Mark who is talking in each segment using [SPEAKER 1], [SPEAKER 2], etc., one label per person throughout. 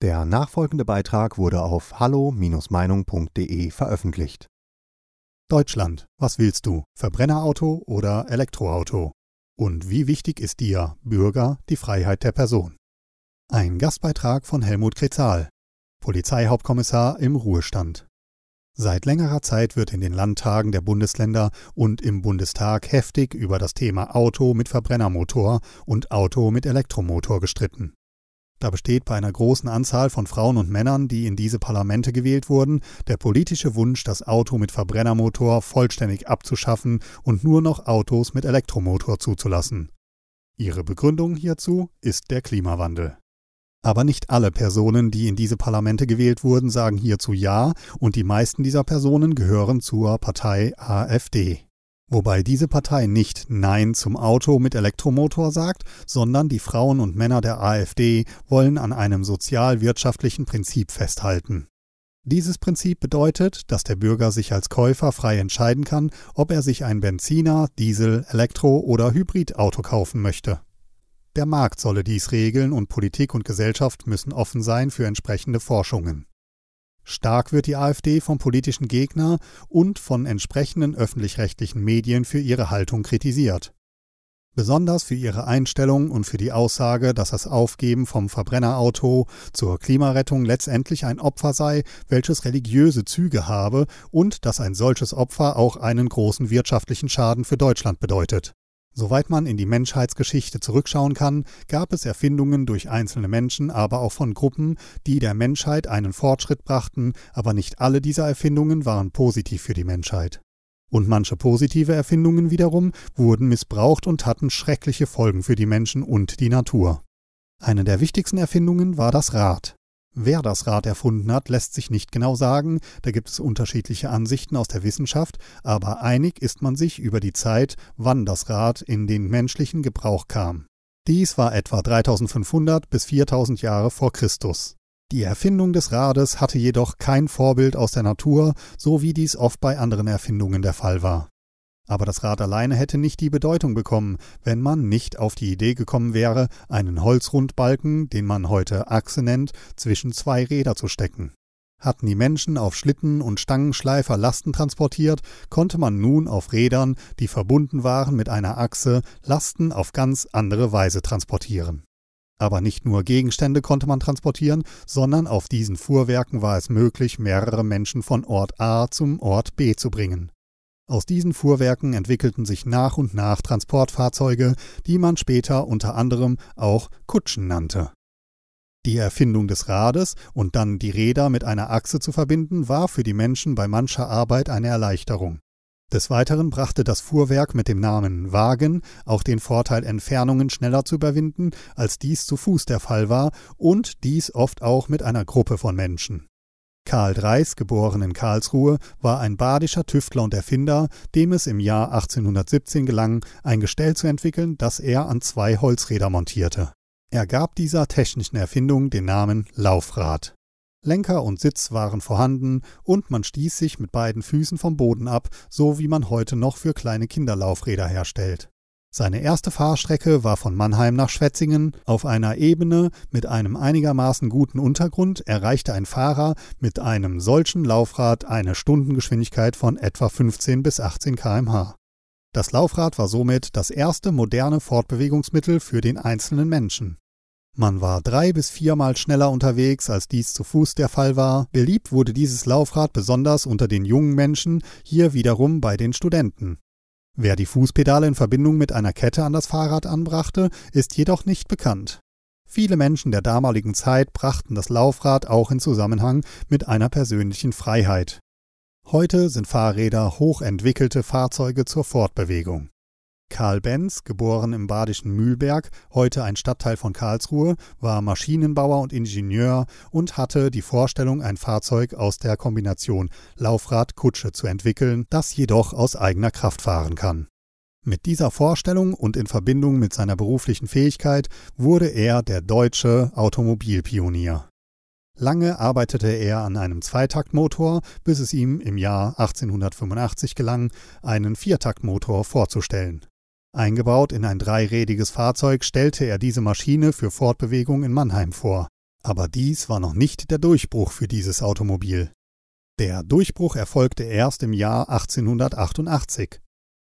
[SPEAKER 1] Der nachfolgende Beitrag wurde auf hallo-meinung.de veröffentlicht.
[SPEAKER 2] Deutschland, was willst du? Verbrennerauto oder Elektroauto? Und wie wichtig ist dir, Bürger, die Freiheit der Person? Ein Gastbeitrag von Helmut Krezal, Polizeihauptkommissar im Ruhestand. Seit längerer Zeit wird in den Landtagen der Bundesländer und im Bundestag heftig über das Thema Auto mit Verbrennermotor und Auto mit Elektromotor gestritten. Da besteht bei einer großen Anzahl von Frauen und Männern, die in diese Parlamente gewählt wurden, der politische Wunsch, das Auto mit Verbrennermotor vollständig abzuschaffen und nur noch Autos mit Elektromotor zuzulassen. Ihre Begründung hierzu ist der Klimawandel. Aber nicht alle Personen, die in diese Parlamente gewählt wurden, sagen hierzu Ja, und die meisten dieser Personen gehören zur Partei AfD. Wobei diese Partei nicht Nein zum Auto mit Elektromotor sagt, sondern die Frauen und Männer der AfD wollen an einem sozialwirtschaftlichen Prinzip festhalten. Dieses Prinzip bedeutet, dass der Bürger sich als Käufer frei entscheiden kann, ob er sich ein Benziner, Diesel, Elektro- oder Hybridauto kaufen möchte. Der Markt solle dies regeln und Politik und Gesellschaft müssen offen sein für entsprechende Forschungen. Stark wird die AfD vom politischen Gegner und von entsprechenden öffentlich-rechtlichen Medien für ihre Haltung kritisiert. Besonders für ihre Einstellung und für die Aussage, dass das Aufgeben vom Verbrennerauto zur Klimarettung letztendlich ein Opfer sei, welches religiöse Züge habe und dass ein solches Opfer auch einen großen wirtschaftlichen Schaden für Deutschland bedeutet. Soweit man in die Menschheitsgeschichte zurückschauen kann, gab es Erfindungen durch einzelne Menschen, aber auch von Gruppen, die der Menschheit einen Fortschritt brachten, aber nicht alle dieser Erfindungen waren positiv für die Menschheit. Und manche positive Erfindungen wiederum wurden missbraucht und hatten schreckliche Folgen für die Menschen und die Natur. Eine der wichtigsten Erfindungen war das Rad. Wer das Rad erfunden hat, lässt sich nicht genau sagen, da gibt es unterschiedliche Ansichten aus der Wissenschaft, aber einig ist man sich über die Zeit, wann das Rad in den menschlichen Gebrauch kam. Dies war etwa 3500 bis 4000 Jahre vor Christus. Die Erfindung des Rades hatte jedoch kein Vorbild aus der Natur, so wie dies oft bei anderen Erfindungen der Fall war. Aber das Rad alleine hätte nicht die Bedeutung bekommen, wenn man nicht auf die Idee gekommen wäre, einen Holzrundbalken, den man heute Achse nennt, zwischen zwei Räder zu stecken. Hatten die Menschen auf Schlitten und Stangenschleifer Lasten transportiert, konnte man nun auf Rädern, die verbunden waren mit einer Achse, Lasten auf ganz andere Weise transportieren. Aber nicht nur Gegenstände konnte man transportieren, sondern auf diesen Fuhrwerken war es möglich, mehrere Menschen von Ort A zum Ort B zu bringen. Aus diesen Fuhrwerken entwickelten sich nach und nach Transportfahrzeuge, die man später unter anderem auch Kutschen nannte. Die Erfindung des Rades und dann die Räder mit einer Achse zu verbinden, war für die Menschen bei mancher Arbeit eine Erleichterung. Des Weiteren brachte das Fuhrwerk mit dem Namen Wagen auch den Vorteil, Entfernungen schneller zu überwinden, als dies zu Fuß der Fall war, und dies oft auch mit einer Gruppe von Menschen. Karl Dreis, geboren in Karlsruhe, war ein badischer Tüftler und Erfinder, dem es im Jahr 1817 gelang, ein Gestell zu entwickeln, das er an zwei Holzräder montierte. Er gab dieser technischen Erfindung den Namen Laufrad. Lenker und Sitz waren vorhanden und man stieß sich mit beiden Füßen vom Boden ab, so wie man heute noch für kleine Kinderlaufräder herstellt. Seine erste Fahrstrecke war von Mannheim nach Schwetzingen. Auf einer Ebene mit einem einigermaßen guten Untergrund erreichte ein Fahrer mit einem solchen Laufrad eine Stundengeschwindigkeit von etwa 15 bis 18 km/h. Das Laufrad war somit das erste moderne Fortbewegungsmittel für den einzelnen Menschen. Man war drei bis viermal schneller unterwegs, als dies zu Fuß der Fall war. Beliebt wurde dieses Laufrad besonders unter den jungen Menschen, hier wiederum bei den Studenten. Wer die Fußpedale in Verbindung mit einer Kette an das Fahrrad anbrachte, ist jedoch nicht bekannt. Viele Menschen der damaligen Zeit brachten das Laufrad auch in Zusammenhang mit einer persönlichen Freiheit. Heute sind Fahrräder hochentwickelte Fahrzeuge zur Fortbewegung. Karl Benz, geboren im badischen Mühlberg, heute ein Stadtteil von Karlsruhe, war Maschinenbauer und Ingenieur und hatte die Vorstellung, ein Fahrzeug aus der Kombination Laufrad-Kutsche zu entwickeln, das jedoch aus eigener Kraft fahren kann. Mit dieser Vorstellung und in Verbindung mit seiner beruflichen Fähigkeit wurde er der deutsche Automobilpionier. Lange arbeitete er an einem Zweitaktmotor, bis es ihm im Jahr 1885 gelang, einen Viertaktmotor vorzustellen. Eingebaut in ein dreirädiges Fahrzeug stellte er diese Maschine für Fortbewegung in Mannheim vor. Aber dies war noch nicht der Durchbruch für dieses Automobil. Der Durchbruch erfolgte erst im Jahr 1888.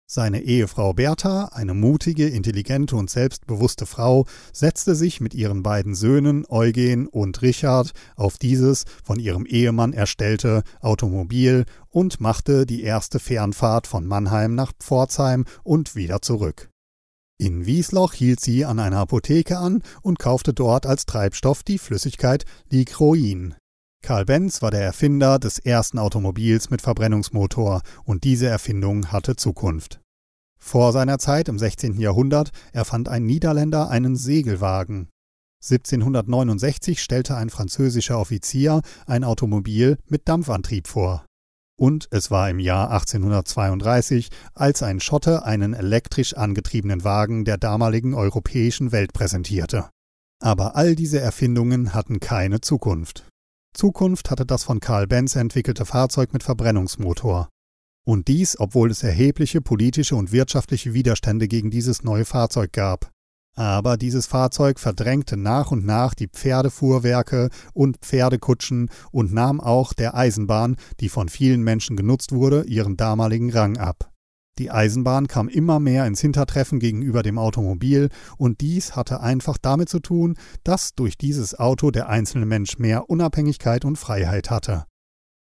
[SPEAKER 2] Seine Ehefrau Bertha, eine mutige, intelligente und selbstbewusste Frau, setzte sich mit ihren beiden Söhnen Eugen und Richard auf dieses von ihrem Ehemann erstellte Automobil und machte die erste Fernfahrt von Mannheim nach Pforzheim und wieder zurück. In Wiesloch hielt sie an einer Apotheke an und kaufte dort als Treibstoff die Flüssigkeit Ligroin. Karl Benz war der Erfinder des ersten Automobils mit Verbrennungsmotor und diese Erfindung hatte Zukunft. Vor seiner Zeit im 16. Jahrhundert erfand ein Niederländer einen Segelwagen. 1769 stellte ein französischer Offizier ein Automobil mit Dampfantrieb vor. Und es war im Jahr 1832, als ein Schotte einen elektrisch angetriebenen Wagen der damaligen europäischen Welt präsentierte. Aber all diese Erfindungen hatten keine Zukunft. Zukunft hatte das von Karl Benz entwickelte Fahrzeug mit Verbrennungsmotor. Und dies, obwohl es erhebliche politische und wirtschaftliche Widerstände gegen dieses neue Fahrzeug gab. Aber dieses Fahrzeug verdrängte nach und nach die Pferdefuhrwerke und Pferdekutschen und nahm auch der Eisenbahn, die von vielen Menschen genutzt wurde, ihren damaligen Rang ab. Die Eisenbahn kam immer mehr ins Hintertreffen gegenüber dem Automobil, und dies hatte einfach damit zu tun, dass durch dieses Auto der einzelne Mensch mehr Unabhängigkeit und Freiheit hatte.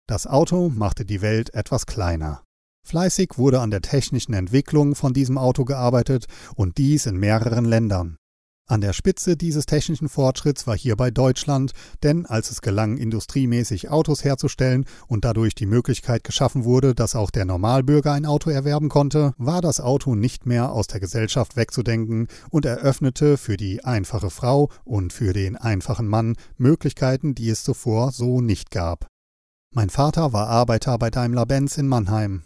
[SPEAKER 2] Das Auto machte die Welt etwas kleiner. Fleißig wurde an der technischen Entwicklung von diesem Auto gearbeitet und dies in mehreren Ländern. An der Spitze dieses technischen Fortschritts war hierbei Deutschland, denn als es gelang, industriemäßig Autos herzustellen und dadurch die Möglichkeit geschaffen wurde, dass auch der Normalbürger ein Auto erwerben konnte, war das Auto nicht mehr aus der Gesellschaft wegzudenken und eröffnete für die einfache Frau und für den einfachen Mann Möglichkeiten, die es zuvor so nicht gab. Mein Vater war Arbeiter bei Daimler-Benz in Mannheim.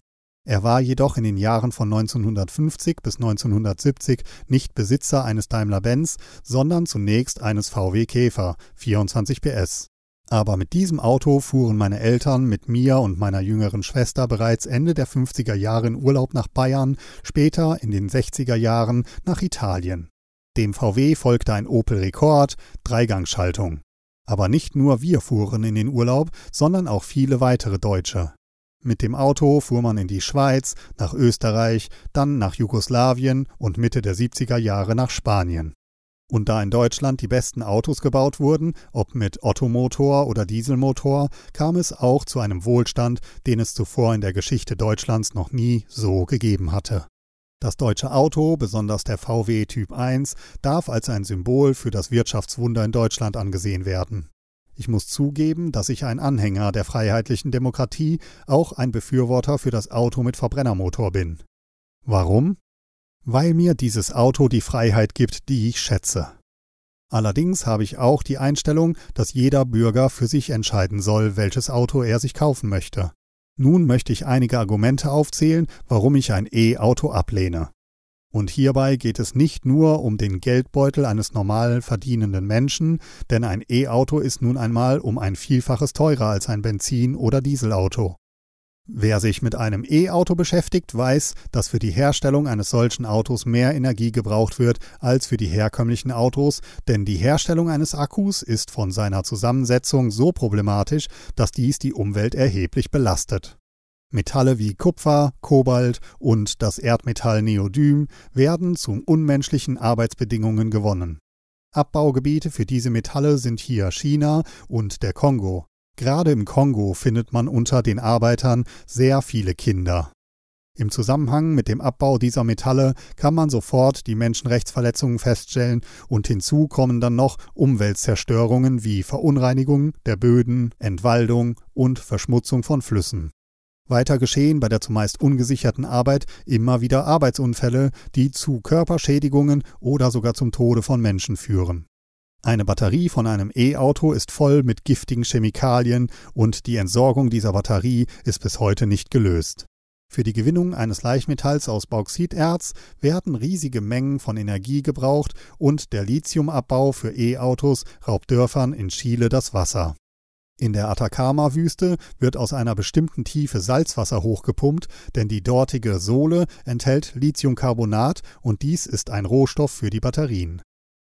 [SPEAKER 2] Er war jedoch in den Jahren von 1950 bis 1970 nicht Besitzer eines Daimler-Benz, sondern zunächst eines VW Käfer 24 PS. Aber mit diesem Auto fuhren meine Eltern mit mir und meiner jüngeren Schwester bereits Ende der 50er Jahre in Urlaub nach Bayern, später in den 60er Jahren nach Italien. Dem VW folgte ein Opel Rekord, Dreigangschaltung. Aber nicht nur wir fuhren in den Urlaub, sondern auch viele weitere Deutsche. Mit dem Auto fuhr man in die Schweiz, nach Österreich, dann nach Jugoslawien und Mitte der 70er Jahre nach Spanien. Und da in Deutschland die besten Autos gebaut wurden, ob mit Ottomotor oder Dieselmotor, kam es auch zu einem Wohlstand, den es zuvor in der Geschichte Deutschlands noch nie so gegeben hatte. Das deutsche Auto, besonders der VW Typ 1, darf als ein Symbol für das Wirtschaftswunder in Deutschland angesehen werden. Ich muss zugeben, dass ich ein Anhänger der freiheitlichen Demokratie, auch ein Befürworter für das Auto mit Verbrennermotor bin. Warum? Weil mir dieses Auto die Freiheit gibt, die ich schätze. Allerdings habe ich auch die Einstellung, dass jeder Bürger für sich entscheiden soll, welches Auto er sich kaufen möchte. Nun möchte ich einige Argumente aufzählen, warum ich ein E-Auto ablehne. Und hierbei geht es nicht nur um den Geldbeutel eines normal verdienenden Menschen, denn ein E-Auto ist nun einmal um ein Vielfaches teurer als ein Benzin- oder Dieselauto. Wer sich mit einem E-Auto beschäftigt, weiß, dass für die Herstellung eines solchen Autos mehr Energie gebraucht wird als für die herkömmlichen Autos, denn die Herstellung eines Akkus ist von seiner Zusammensetzung so problematisch, dass dies die Umwelt erheblich belastet. Metalle wie Kupfer, Kobalt und das Erdmetall Neodym werden zu unmenschlichen Arbeitsbedingungen gewonnen. Abbaugebiete für diese Metalle sind hier China und der Kongo. Gerade im Kongo findet man unter den Arbeitern sehr viele Kinder. Im Zusammenhang mit dem Abbau dieser Metalle kann man sofort die Menschenrechtsverletzungen feststellen und hinzu kommen dann noch Umweltzerstörungen wie Verunreinigung der Böden, Entwaldung und Verschmutzung von Flüssen. Weiter geschehen bei der zumeist ungesicherten Arbeit immer wieder Arbeitsunfälle, die zu Körperschädigungen oder sogar zum Tode von Menschen führen. Eine Batterie von einem E-Auto ist voll mit giftigen Chemikalien und die Entsorgung dieser Batterie ist bis heute nicht gelöst. Für die Gewinnung eines Leichtmetalls aus Bauxiterz werden riesige Mengen von Energie gebraucht und der Lithiumabbau für E-Autos raubt Dörfern in Chile das Wasser. In der Atacama-Wüste wird aus einer bestimmten Tiefe Salzwasser hochgepumpt, denn die dortige Sohle enthält Lithiumcarbonat und dies ist ein Rohstoff für die Batterien.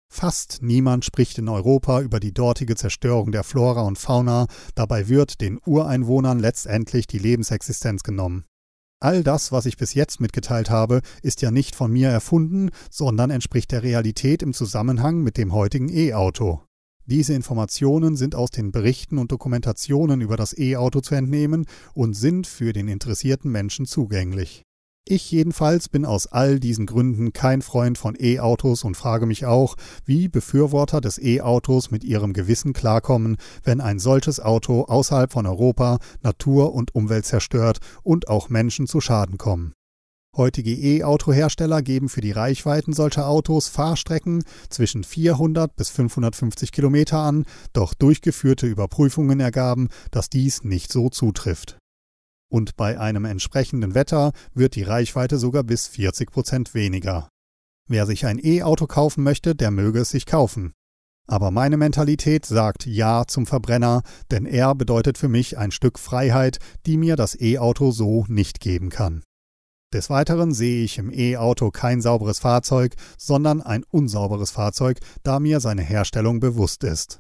[SPEAKER 2] Fast niemand spricht in Europa über die dortige Zerstörung der Flora und Fauna, dabei wird den Ureinwohnern letztendlich die Lebensexistenz genommen. All das, was ich bis jetzt mitgeteilt habe, ist ja nicht von mir erfunden, sondern entspricht der Realität im Zusammenhang mit dem heutigen E-Auto. Diese Informationen sind aus den Berichten und Dokumentationen über das E-Auto zu entnehmen und sind für den interessierten Menschen zugänglich. Ich jedenfalls bin aus all diesen Gründen kein Freund von E-Autos und frage mich auch, wie Befürworter des E-Autos mit ihrem Gewissen klarkommen, wenn ein solches Auto außerhalb von Europa Natur und Umwelt zerstört und auch Menschen zu Schaden kommen. Heutige E-Auto-Hersteller geben für die Reichweiten solcher Autos Fahrstrecken zwischen 400 bis 550 Kilometer an, doch durchgeführte Überprüfungen ergaben, dass dies nicht so zutrifft und bei einem entsprechenden Wetter wird die Reichweite sogar bis 40 Prozent weniger. Wer sich ein E-Auto kaufen möchte, der möge es sich kaufen. Aber meine Mentalität sagt Ja zum Verbrenner, denn er bedeutet für mich ein Stück Freiheit, die mir das E-Auto so nicht geben kann. Des Weiteren sehe ich im E-Auto kein sauberes Fahrzeug, sondern ein unsauberes Fahrzeug, da mir seine Herstellung bewusst ist.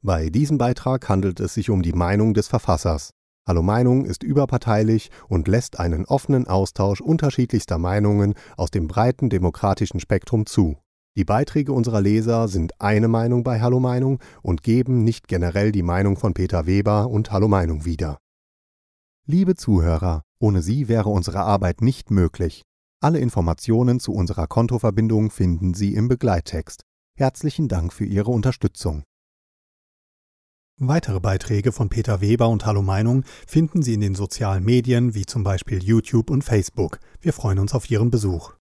[SPEAKER 1] Bei diesem Beitrag handelt es sich um die Meinung des Verfassers. Hallo Meinung ist überparteilich und lässt einen offenen Austausch unterschiedlichster Meinungen aus dem breiten demokratischen Spektrum zu. Die Beiträge unserer Leser sind eine Meinung bei Hallo Meinung und geben nicht generell die Meinung von Peter Weber und Hallo Meinung wieder. Liebe Zuhörer, ohne Sie wäre unsere Arbeit nicht möglich. Alle Informationen zu unserer Kontoverbindung finden Sie im Begleittext. Herzlichen Dank für Ihre Unterstützung.
[SPEAKER 2] Weitere Beiträge von Peter Weber und Hallo Meinung finden Sie in den sozialen Medien wie zum Beispiel YouTube und Facebook. Wir freuen uns auf Ihren Besuch.